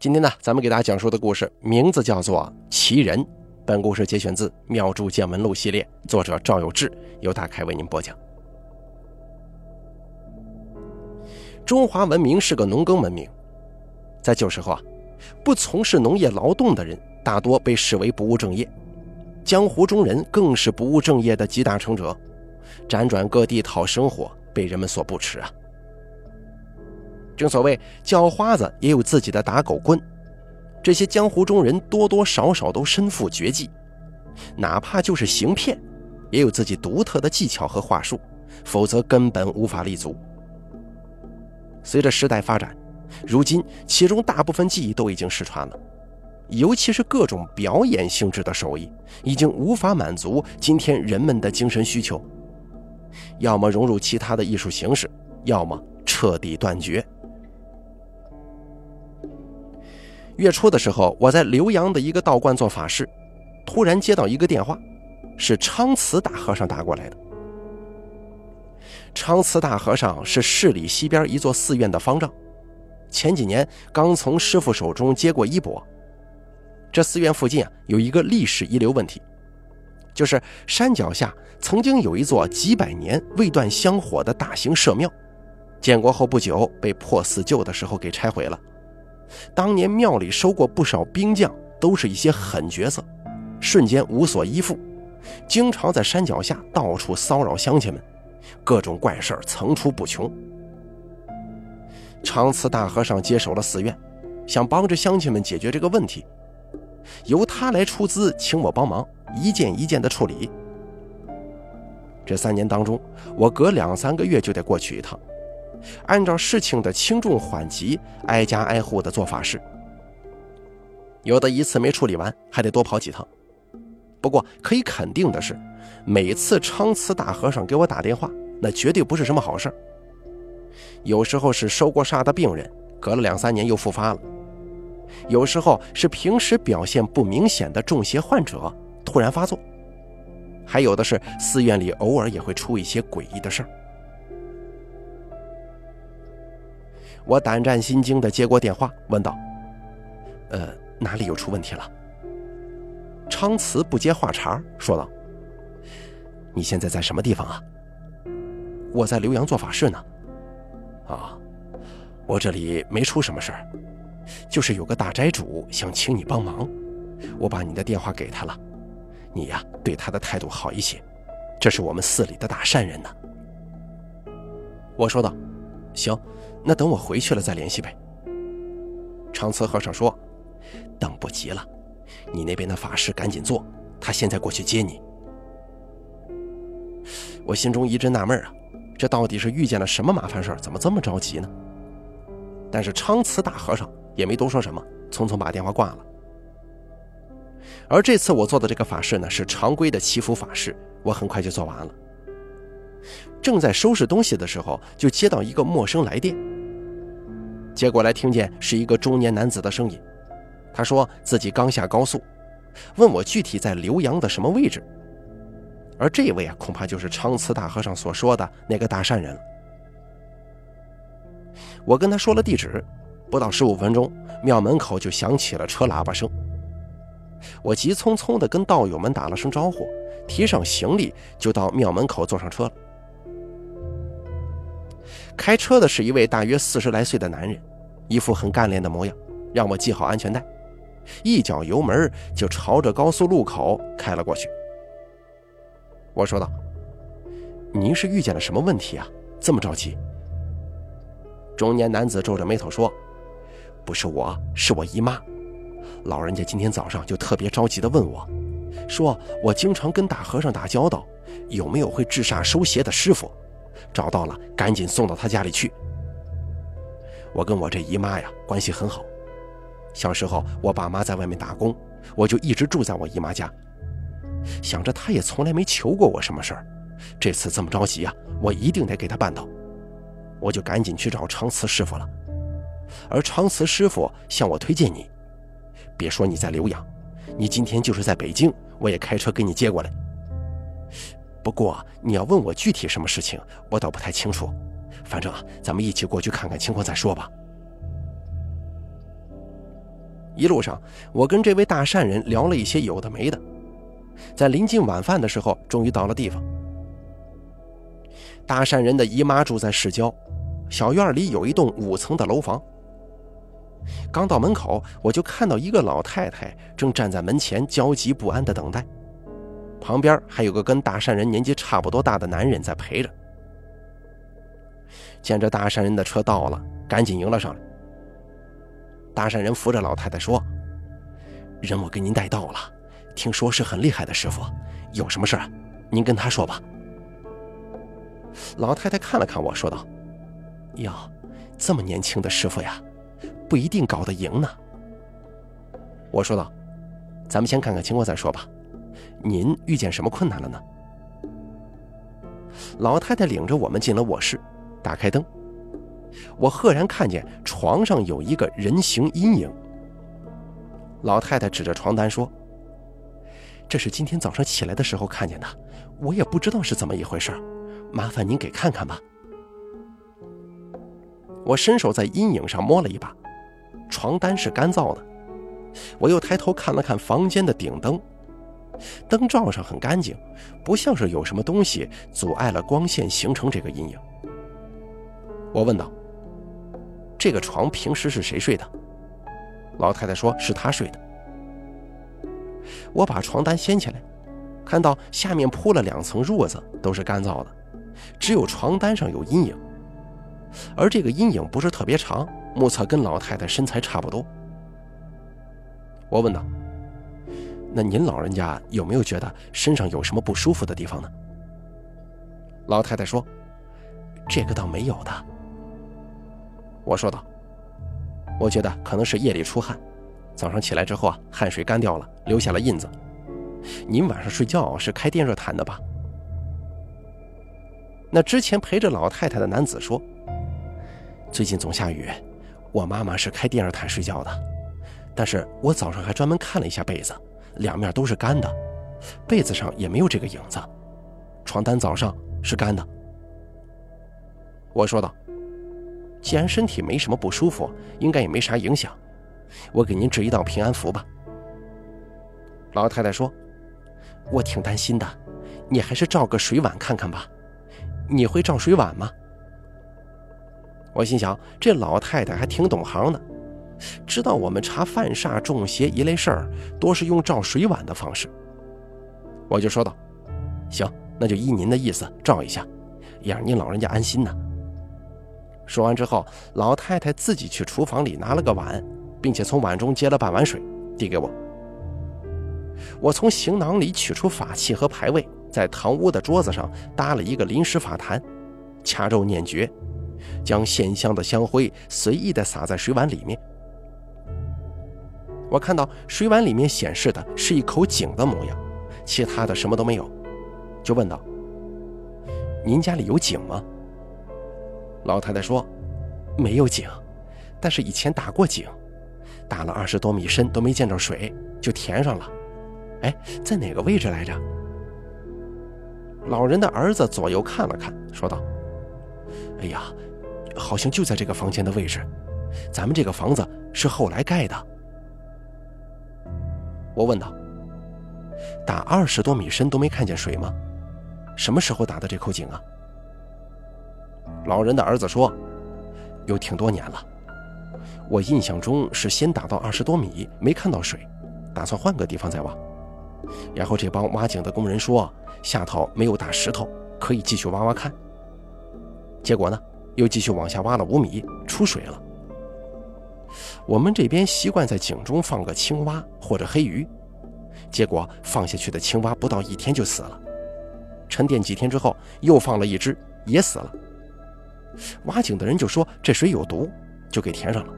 今天呢，咱们给大家讲述的故事名字叫做《奇人》。本故事节选自《妙著见闻录》系列，作者赵有志，由大凯为您播讲。中华文明是个农耕文明，在旧时候啊，不从事农业劳动的人大多被视为不务正业，江湖中人更是不务正业的集大成者，辗转各地讨生活，被人们所不齿啊。正所谓叫花子也有自己的打狗棍，这些江湖中人多多少少都身负绝技，哪怕就是行骗，也有自己独特的技巧和话术，否则根本无法立足。随着时代发展，如今其中大部分技艺都已经失传了，尤其是各种表演性质的手艺，已经无法满足今天人们的精神需求，要么融入其他的艺术形式，要么彻底断绝。月初的时候，我在浏阳的一个道观做法事，突然接到一个电话，是昌慈大和尚打过来的。昌慈大和尚是市里西边一座寺院的方丈，前几年刚从师傅手中接过衣钵。这寺院附近啊有一个历史遗留问题，就是山脚下曾经有一座几百年未断香火的大型社庙，建国后不久被破四旧的时候给拆毁了。当年庙里收过不少兵将，都是一些狠角色，瞬间无所依附，经常在山脚下到处骚扰乡亲们。各种怪事层出不穷。长慈大和尚接手了寺院，想帮着乡亲们解决这个问题，由他来出资请我帮忙，一件一件的处理。这三年当中，我隔两三个月就得过去一趟，按照事情的轻重缓急，挨家挨户的做法事。有的一次没处理完，还得多跑几趟。不过可以肯定的是。每次昌慈大和尚给我打电话，那绝对不是什么好事有时候是收过煞的病人，隔了两三年又复发了；有时候是平时表现不明显的中邪患者突然发作；还有的是寺院里偶尔也会出一些诡异的事儿。我胆战心惊地接过电话，问道：“呃，哪里又出问题了？”昌慈不接话茬，说道。你现在在什么地方啊？我在浏阳做法事呢。啊，我这里没出什么事儿，就是有个大斋主想请你帮忙，我把你的电话给他了。你呀，对他的态度好一些，这是我们寺里的大善人呢。我说道：“行，那等我回去了再联系呗。”长慈和尚说：“等不及了，你那边的法事赶紧做，他现在过去接你。”我心中一阵纳闷啊，这到底是遇见了什么麻烦事儿怎么这么着急呢？但是昌慈大和尚也没多说什么，匆匆把电话挂了。而这次我做的这个法事呢，是常规的祈福法事，我很快就做完了。正在收拾东西的时候，就接到一个陌生来电。接过来听见是一个中年男子的声音，他说自己刚下高速，问我具体在浏阳的什么位置。而这位啊，恐怕就是昌慈大和尚所说的那个大善人了。我跟他说了地址，不到十五分钟，庙门口就响起了车喇叭声。我急匆匆地跟道友们打了声招呼，提上行李就到庙门口坐上车了。开车的是一位大约四十来岁的男人，一副很干练的模样，让我系好安全带，一脚油门就朝着高速路口开了过去。我说道：“您是遇见了什么问题啊？这么着急？”中年男子皱着眉头说：“不是我，是我姨妈。老人家今天早上就特别着急的问我，说我经常跟大和尚打交道，有没有会治煞收邪的师傅？找到了，赶紧送到他家里去。我跟我这姨妈呀关系很好，小时候我爸妈在外面打工，我就一直住在我姨妈家。”想着他也从来没求过我什么事儿，这次这么着急啊，我一定得给他办到。我就赶紧去找长慈师傅了。而长慈师傅向我推荐你，别说你在浏阳，你今天就是在北京，我也开车给你接过来。不过你要问我具体什么事情，我倒不太清楚。反正啊，咱们一起过去看看情况再说吧。一路上，我跟这位大善人聊了一些有的没的，在临近晚饭的时候，终于到了地方。大善人的姨妈住在市郊，小院里有一栋五层的楼房。刚到门口，我就看到一个老太太正站在门前，焦急不安地等待，旁边还有个跟大善人年纪差不多大的男人在陪着。见着大善人的车到了，赶紧迎了上来。大善人扶着老太太说：“人我给您带到了，听说是很厉害的师傅，有什么事您跟他说吧。”老太太看了看我说道：“哟，这么年轻的师傅呀，不一定搞得赢呢。”我说道：“咱们先看看情况再说吧。您遇见什么困难了呢？”老太太领着我们进了卧室，打开灯。我赫然看见床上有一个人形阴影。老太太指着床单说：“这是今天早上起来的时候看见的，我也不知道是怎么一回事，麻烦您给看看吧。”我伸手在阴影上摸了一把，床单是干燥的。我又抬头看了看房间的顶灯，灯罩上很干净，不像是有什么东西阻碍了光线形成这个阴影。我问道。这个床平时是谁睡的？老太太说是她睡的。我把床单掀起来，看到下面铺了两层褥子，都是干燥的，只有床单上有阴影，而这个阴影不是特别长，目测跟老太太身材差不多。我问道：“那您老人家有没有觉得身上有什么不舒服的地方呢？”老太太说：“这个倒没有的。”我说道：“我觉得可能是夜里出汗，早上起来之后啊，汗水干掉了，留下了印子。您晚上睡觉是开电热毯的吧？”那之前陪着老太太的男子说：“最近总下雨，我妈妈是开电热毯睡觉的，但是我早上还专门看了一下被子，两面都是干的，被子上也没有这个影子，床单早上是干的。”我说道。既然身体没什么不舒服，应该也没啥影响。我给您织一道平安符吧。老太太说：“我挺担心的，你还是照个水碗看看吧。你会照水碗吗？”我心想，这老太太还挺懂行的，知道我们查犯煞、中邪一类事儿，多是用照水碗的方式。我就说道：“行，那就依您的意思照一下，也让您老人家安心呢。”说完之后，老太太自己去厨房里拿了个碗，并且从碗中接了半碗水，递给我。我从行囊里取出法器和牌位，在堂屋的桌子上搭了一个临时法坛，掐咒念诀，将线香的香灰随意地撒在水碗里面。我看到水碗里面显示的是一口井的模样，其他的什么都没有，就问道：“您家里有井吗？”老太太说：“没有井，但是以前打过井，打了二十多米深都没见着水，就填上了。哎，在哪个位置来着？”老人的儿子左右看了看，说道：“哎呀，好像就在这个房间的位置。咱们这个房子是后来盖的。”我问道：“打二十多米深都没看见水吗？什么时候打的这口井啊？”老人的儿子说：“有挺多年了，我印象中是先打到二十多米，没看到水，打算换个地方再挖。然后这帮挖井的工人说下头没有大石头，可以继续挖挖看。结果呢，又继续往下挖了五米，出水了。我们这边习惯在井中放个青蛙或者黑鱼，结果放下去的青蛙不到一天就死了，沉淀几天之后又放了一只，也死了。”挖井的人就说这水有毒，就给填上了。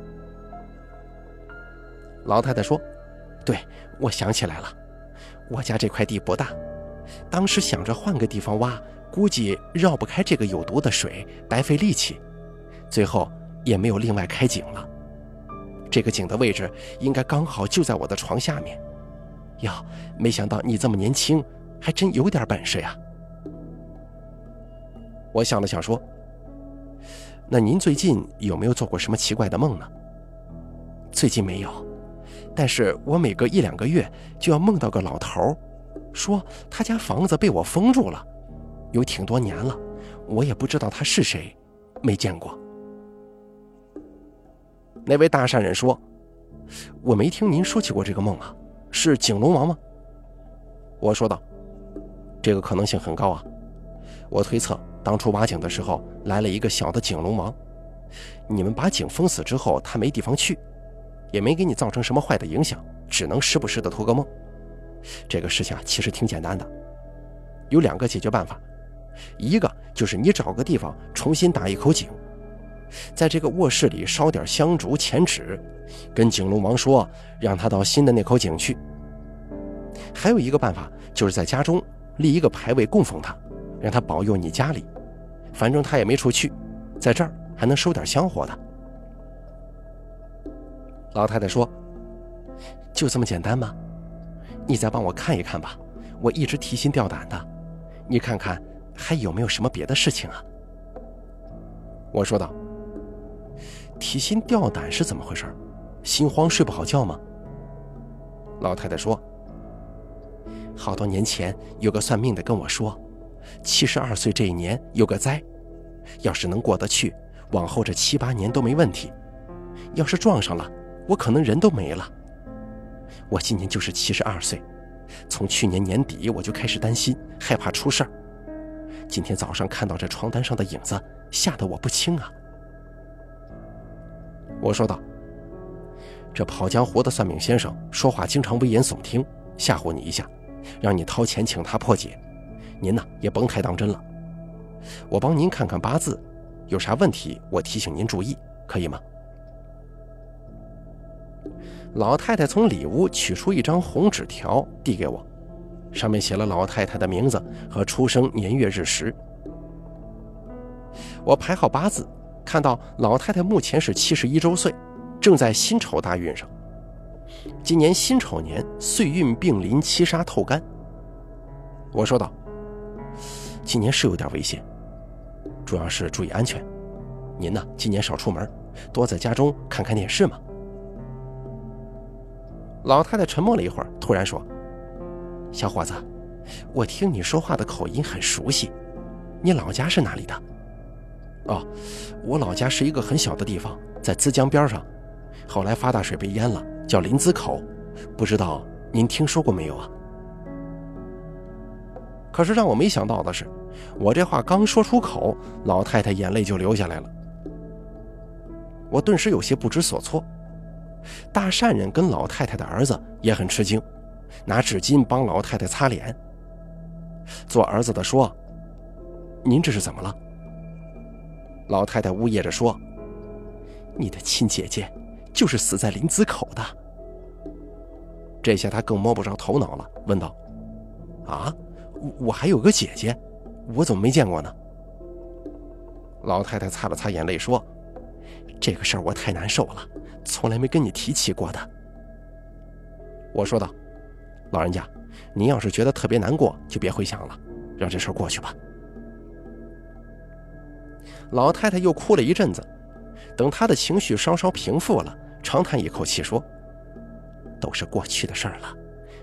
老太太说：“对，我想起来了，我家这块地不大，当时想着换个地方挖，估计绕不开这个有毒的水，白费力气，最后也没有另外开井了。这个井的位置应该刚好就在我的床下面。哟，没想到你这么年轻，还真有点本事呀。”我想了想说。那您最近有没有做过什么奇怪的梦呢？最近没有，但是我每隔一两个月就要梦到个老头，说他家房子被我封住了，有挺多年了，我也不知道他是谁，没见过。那位大善人说：“我没听您说起过这个梦啊，是景龙王吗？”我说道：“这个可能性很高啊，我推测当初挖井的时候来了一个小的景龙王，你们把井封死之后，他没地方去。”也没给你造成什么坏的影响，只能时不时的托个梦。这个事情啊，其实挺简单的，有两个解决办法。一个就是你找个地方重新打一口井，在这个卧室里烧点香烛、钱纸，跟井龙王说，让他到新的那口井去。还有一个办法，就是在家中立一个牌位供奉他，让他保佑你家里。反正他也没处去，在这儿还能收点香火的。老太太说：“就这么简单吗？你再帮我看一看吧，我一直提心吊胆的。你看看还有没有什么别的事情啊？”我说道：“提心吊胆是怎么回事？心慌睡不好觉吗？”老太太说：“好多年前有个算命的跟我说，七十二岁这一年有个灾，要是能过得去，往后这七八年都没问题；要是撞上了，”我可能人都没了。我今年就是七十二岁，从去年年底我就开始担心，害怕出事儿。今天早上看到这床单上的影子，吓得我不轻啊。我说道：“这跑江湖的算命先生说话经常危言耸听，吓唬你一下，让你掏钱请他破解。您呢也甭太当真了。我帮您看看八字，有啥问题我提醒您注意，可以吗？”老太太从里屋取出一张红纸条，递给我，上面写了老太太的名字和出生年月日时。我排好八字，看到老太太目前是七十一周岁，正在辛丑大运上。今年辛丑年，岁运并临七杀透干。我说道：“今年是有点危险，主要是注意安全。您呢，今年少出门，多在家中看看电视嘛。”老太太沉默了一会儿，突然说：“小伙子，我听你说话的口音很熟悉，你老家是哪里的？”“哦，我老家是一个很小的地方，在资江边上，后来发大水被淹了，叫临淄口，不知道您听说过没有啊？”可是让我没想到的是，我这话刚说出口，老太太眼泪就流下来了。我顿时有些不知所措。大善人跟老太太的儿子也很吃惊，拿纸巾帮老太太擦脸。做儿子的说：“您这是怎么了？”老太太呜咽着说：“你的亲姐姐就是死在林子口的。”这下他更摸不着头脑了，问道：“啊，我还有个姐姐，我怎么没见过呢？”老太太擦了擦眼泪说：“这个事儿我太难受了。”从来没跟你提起过的，我说道：“老人家，您要是觉得特别难过，就别回想了，让这事儿过去吧。”老太太又哭了一阵子，等她的情绪稍稍平复了，长叹一口气说：“都是过去的事儿了，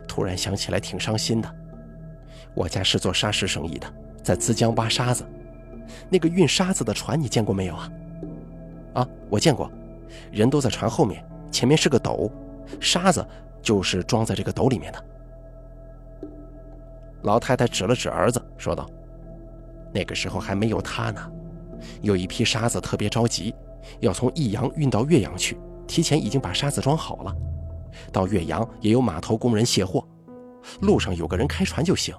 突然想起来挺伤心的。我家是做沙石生意的，在资江挖沙子，那个运沙子的船你见过没有啊？啊，我见过。”人都在船后面，前面是个斗，沙子就是装在这个斗里面的。老太太指了指儿子，说道：“那个时候还没有他呢，有一批沙子特别着急，要从益阳运到岳阳去，提前已经把沙子装好了。到岳阳也有码头工人卸货，路上有个人开船就行。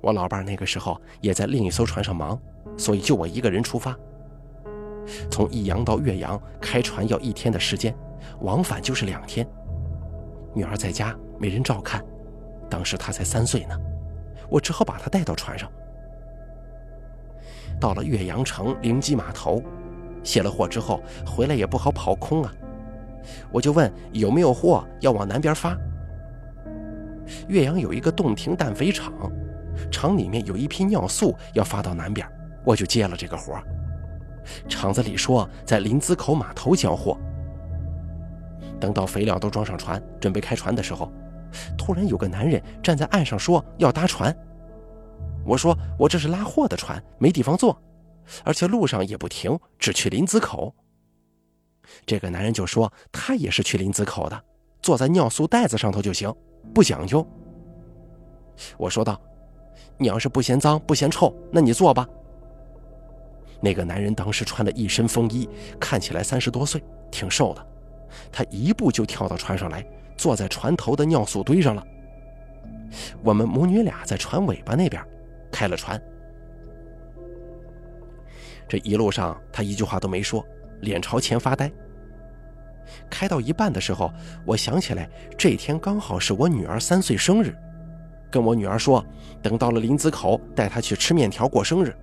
我老伴那个时候也在另一艘船上忙，所以就我一个人出发。”从益阳到岳阳开船要一天的时间，往返就是两天。女儿在家没人照看，当时她才三岁呢，我只好把她带到船上。到了岳阳城灵基码头，卸了货之后回来也不好跑空啊，我就问有没有货要往南边发。岳阳有一个洞庭氮肥厂，厂里面有一批尿素要发到南边，我就接了这个活厂子里说在临淄口码头交货，等到肥料都装上船，准备开船的时候，突然有个男人站在岸上说要搭船。我说我这是拉货的船，没地方坐，而且路上也不停，只去林子口。这个男人就说他也是去林子口的，坐在尿素袋子上头就行，不讲究。我说道：“你要是不嫌脏不嫌臭，那你坐吧。”那个男人当时穿了一身风衣，看起来三十多岁，挺瘦的。他一步就跳到船上来，坐在船头的尿素堆上了。我们母女俩在船尾巴那边开了船。这一路上，他一句话都没说，脸朝前发呆。开到一半的时候，我想起来这天刚好是我女儿三岁生日，跟我女儿说，等到了林子口带她去吃面条过生日。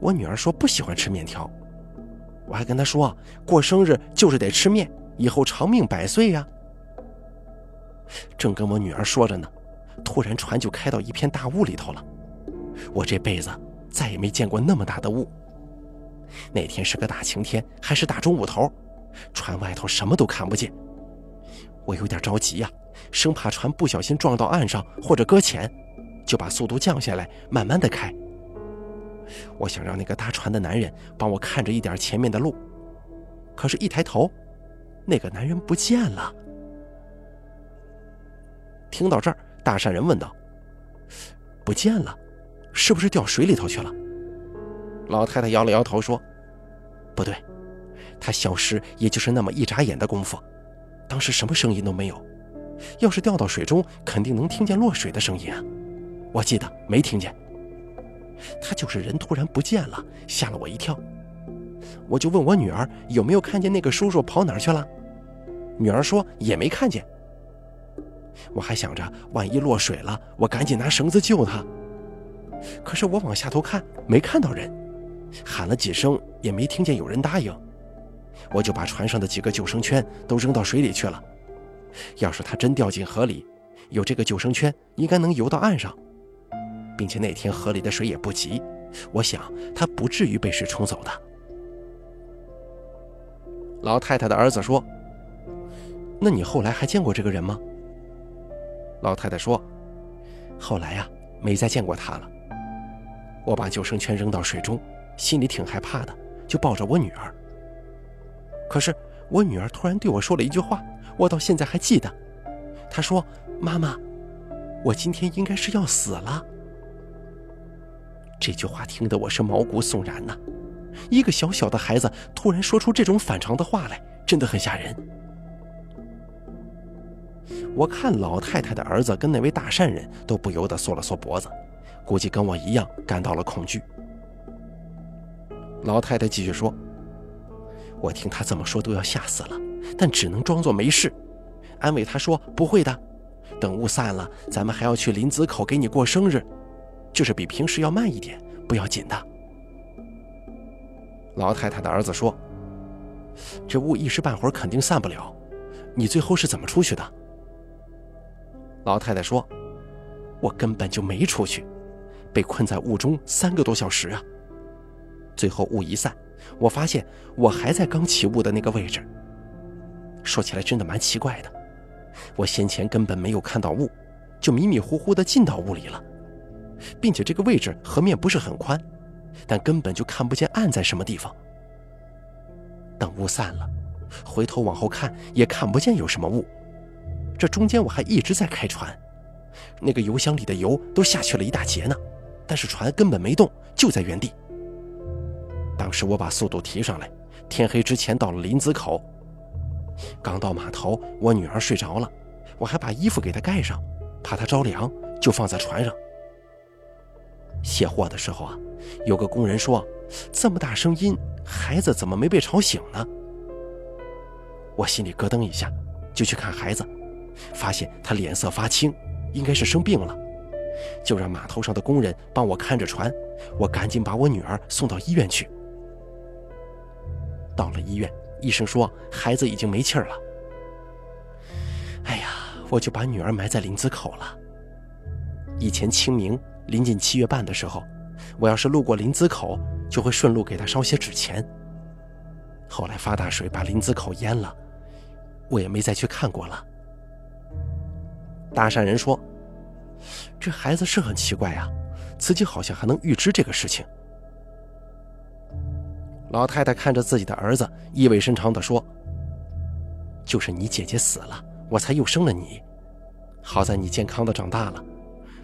我女儿说不喜欢吃面条。我还跟她说，过生日就是得吃面，以后长命百岁呀。正跟我女儿说着呢，突然船就开到一片大雾里头了。我这辈子再也没见过那么大的雾。那天是个大晴天，还是大中午头，船外头什么都看不见。我有点着急呀，生怕船不小心撞到岸上或者搁浅，就把速度降下来，慢慢的开。我想让那个搭船的男人帮我看着一点前面的路，可是，一抬头，那个男人不见了。听到这儿，大善人问道：“不见了，是不是掉水里头去了？”老太太摇了摇头说：“不对，他消失也就是那么一眨眼的功夫，当时什么声音都没有。要是掉到水中，肯定能听见落水的声音啊。我记得没听见。”他就是人突然不见了，吓了我一跳。我就问我女儿有没有看见那个叔叔跑哪儿去了，女儿说也没看见。我还想着万一落水了，我赶紧拿绳子救他。可是我往下头看，没看到人，喊了几声也没听见有人答应。我就把船上的几个救生圈都扔到水里去了。要是他真掉进河里，有这个救生圈，应该能游到岸上。并且那天河里的水也不急，我想他不至于被水冲走的。老太太的儿子说：“那你后来还见过这个人吗？”老太太说：“后来呀，没再见过他了。”我把救生圈扔到水中，心里挺害怕的，就抱着我女儿。可是我女儿突然对我说了一句话，我到现在还记得。她说：“妈妈，我今天应该是要死了。”这句话听得我是毛骨悚然呐！一个小小的孩子突然说出这种反常的话来，真的很吓人。我看老太太的儿子跟那位大善人都不由得缩了缩脖子，估计跟我一样感到了恐惧。老太太继续说：“我听他这么说都要吓死了，但只能装作没事，安慰他说不会的，等雾散了，咱们还要去林子口给你过生日。”就是比平时要慢一点，不要紧的。老太太的儿子说：“这雾一时半会儿肯定散不了，你最后是怎么出去的？”老太太说：“我根本就没出去，被困在雾中三个多小时啊。最后雾一散，我发现我还在刚起雾的那个位置。说起来真的蛮奇怪的，我先前根本没有看到雾，就迷迷糊糊的进到雾里了。”并且这个位置河面不是很宽，但根本就看不见岸在什么地方。等雾散了，回头往后看也看不见有什么雾。这中间我还一直在开船，那个油箱里的油都下去了一大截呢，但是船根本没动，就在原地。当时我把速度提上来，天黑之前到了林子口。刚到码头，我女儿睡着了，我还把衣服给她盖上，怕她着凉，就放在船上。卸货的时候啊，有个工人说：“这么大声音，孩子怎么没被吵醒呢？”我心里咯噔一下，就去看孩子，发现他脸色发青，应该是生病了，就让码头上的工人帮我看着船。我赶紧把我女儿送到医院去。到了医院，医生说孩子已经没气儿了。哎呀，我就把女儿埋在林子口了。以前清明。临近七月半的时候，我要是路过林子口，就会顺路给她烧些纸钱。后来发大水把林子口淹了，我也没再去看过了。大善人说：“这孩子是很奇怪呀，自己好像还能预知这个事情。”老太太看着自己的儿子，意味深长地说：“就是你姐姐死了，我才又生了你。好在你健康的长大了，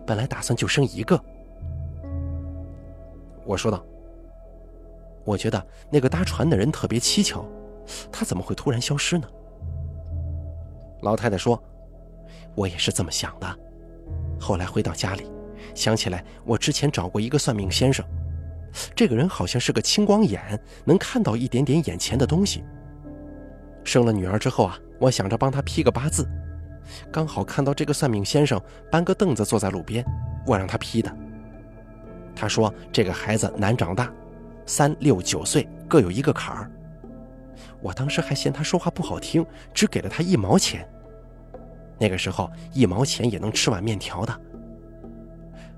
本来打算就生一个。”我说道：“我觉得那个搭船的人特别蹊跷，他怎么会突然消失呢？”老太太说：“我也是这么想的。后来回到家里，想起来我之前找过一个算命先生，这个人好像是个青光眼，能看到一点点眼前的东西。生了女儿之后啊，我想着帮他批个八字，刚好看到这个算命先生搬个凳子坐在路边，我让他批的。他说这个孩子难长大，三六九岁各有一个坎儿。”我当时还嫌他说话不好听，只给了他一毛钱。那个时候一毛钱也能吃碗面条的。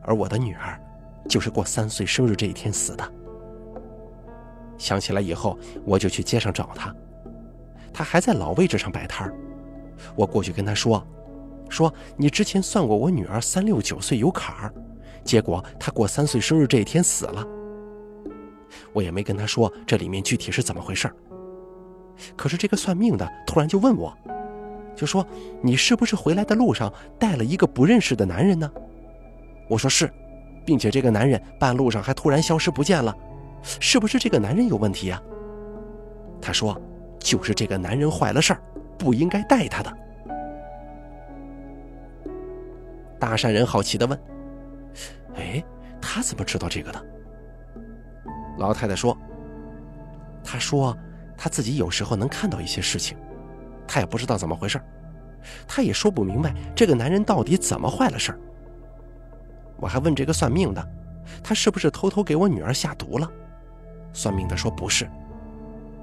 而我的女儿，就是过三岁生日这一天死的。想起来以后，我就去街上找他，他还在老位置上摆摊儿。我过去跟他说：“说你之前算过我女儿三六九岁有坎儿，结果她过三岁生日这一天死了。”我也没跟他说这里面具体是怎么回事。可是这个算命的突然就问我，就说：“你是不是回来的路上带了一个不认识的男人呢？”我说是，并且这个男人半路上还突然消失不见了，是不是这个男人有问题呀？他说：“就是这个男人坏了事儿，不应该带他的。”大善人好奇的问：“哎，他怎么知道这个的？”老太太说：“他说。”他自己有时候能看到一些事情，他也不知道怎么回事他也说不明白这个男人到底怎么坏了事儿。我还问这个算命的，他是不是偷偷给我女儿下毒了？算命的说不是。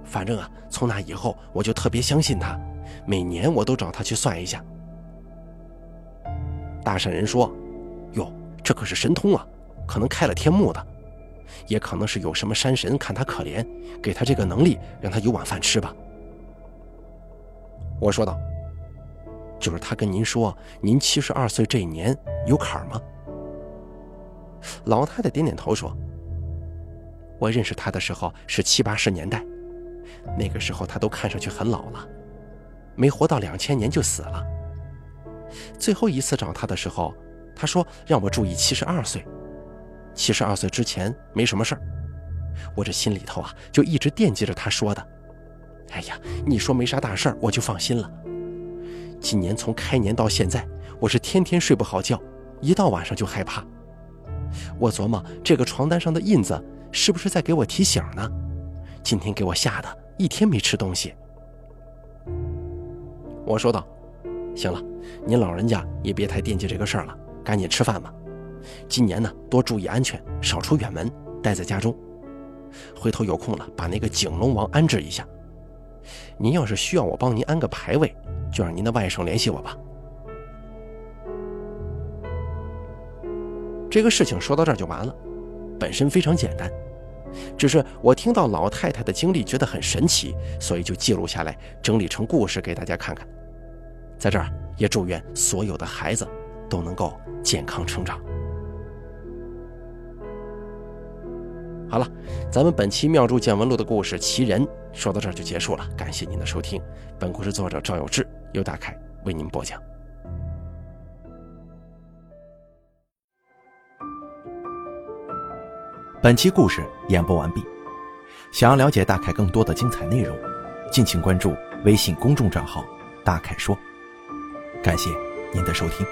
反正啊，从那以后我就特别相信他，每年我都找他去算一下。大善人说：“哟，这可是神通啊，可能开了天目的。”也可能是有什么山神看他可怜，给他这个能力，让他有碗饭吃吧。我说道：“就是他跟您说，您七十二岁这一年有坎儿吗？”老太太点点头说：“我认识他的时候是七八十年代，那个时候他都看上去很老了，没活到两千年就死了。最后一次找他的时候，他说让我注意七十二岁。”七十二岁之前没什么事儿，我这心里头啊就一直惦记着他说的。哎呀，你说没啥大事儿，我就放心了。今年从开年到现在，我是天天睡不好觉，一到晚上就害怕。我琢磨这个床单上的印子是不是在给我提醒呢？今天给我吓得一天没吃东西。我说道：“行了，您老人家也别太惦记这个事儿了，赶紧吃饭吧。”今年呢，多注意安全，少出远门，待在家中。回头有空了，把那个景龙王安置一下。您要是需要我帮您安个牌位，就让您的外甥联系我吧。这个事情说到这儿就完了，本身非常简单，只是我听到老太太的经历觉得很神奇，所以就记录下来，整理成故事给大家看看。在这儿也祝愿所有的孩子都能够健康成长。好了，咱们本期《妙著见闻录》的故事《奇人》说到这儿就结束了，感谢您的收听。本故事作者赵有志，由大凯为您播讲。本期故事演播完毕。想要了解大凯更多的精彩内容，敬请关注微信公众账号“大凯说”。感谢您的收听。